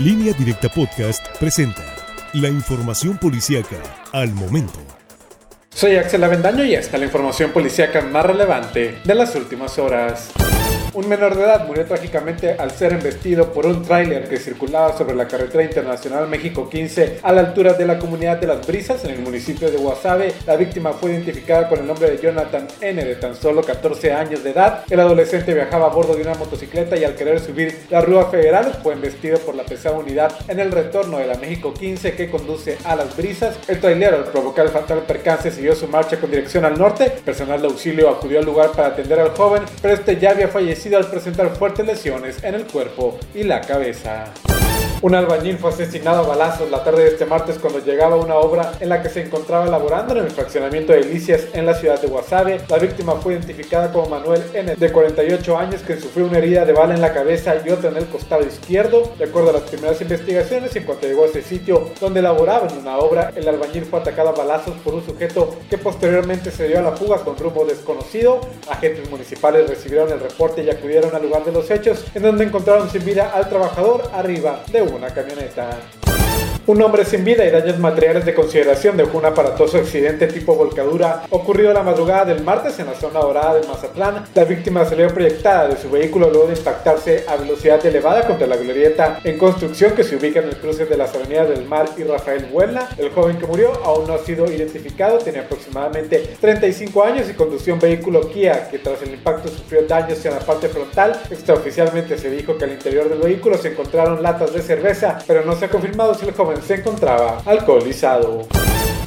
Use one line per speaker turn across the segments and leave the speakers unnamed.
Línea Directa Podcast presenta la información policíaca al momento.
Soy Axel Avendaño y esta es la información policíaca más relevante de las últimas horas. Un menor de edad murió trágicamente al ser embestido por un tráiler que circulaba sobre la carretera internacional México 15 a la altura de la comunidad de Las Brisas en el municipio de Guasave. La víctima fue identificada con el nombre de Jonathan N de tan solo 14 años de edad. El adolescente viajaba a bordo de una motocicleta y al querer subir la Rúa Federal fue embestido por la pesada unidad en el retorno de la México 15 que conduce a Las Brisas. El trailero al provocar el fatal percance siguió su marcha con dirección al norte. Personal de auxilio acudió al lugar para atender al joven, pero este ya había fallecido al presentar fuertes lesiones en el cuerpo y la cabeza. Un albañil fue asesinado a balazos la tarde de este martes cuando llegaba a una obra en la que se encontraba laborando en el fraccionamiento de Delicias en la ciudad de Guasave. La víctima fue identificada como Manuel N, de 48 años, que sufrió una herida de bala en la cabeza y otra en el costado izquierdo. De acuerdo a las primeras investigaciones, en cuanto llegó a ese sitio donde laboraba en una obra, el albañil fue atacado a balazos por un sujeto que posteriormente se dio a la fuga con rumbo desconocido. Agentes municipales recibieron el reporte y acudieron al lugar de los hechos, en donde encontraron sin vida al trabajador arriba de una camioneta. Un hombre sin vida y daños materiales de consideración dejó un aparatoso accidente tipo volcadura ocurrido la madrugada del martes en la zona dorada de Mazatlán. La víctima salió proyectada de su vehículo luego de impactarse a velocidad elevada contra la glorieta en construcción que se ubica en el cruce de las avenidas del Mar y Rafael Buena. El joven que murió aún no ha sido identificado, tenía aproximadamente 35 años y conducía un vehículo Kia que tras el impacto sufrió daños en la parte frontal. Extraoficialmente se dijo que al interior del vehículo se encontraron latas de cerveza, pero no se ha confirmado si el joven se encontraba alcoholizado.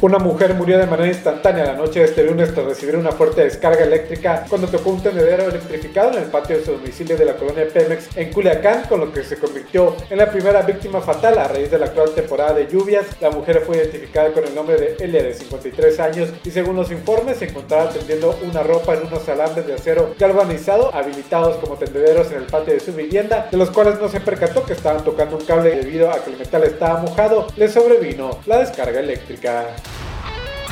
Una mujer murió de manera instantánea la noche de este lunes tras recibir una fuerte descarga eléctrica cuando tocó un tendedero electrificado en el patio de su domicilio de la colonia Pemex en Culiacán, con lo que se convirtió en la primera víctima fatal a raíz de la actual temporada de lluvias. La mujer fue identificada con el nombre de Elia, de 53 años, y según los informes se encontraba tendiendo una ropa en unos alambres de acero galvanizado habilitados como tendederos en el patio de su vivienda, de los cuales no se percató que estaban tocando un cable debido a que el metal estaba mojado, le sobrevino la descarga eléctrica.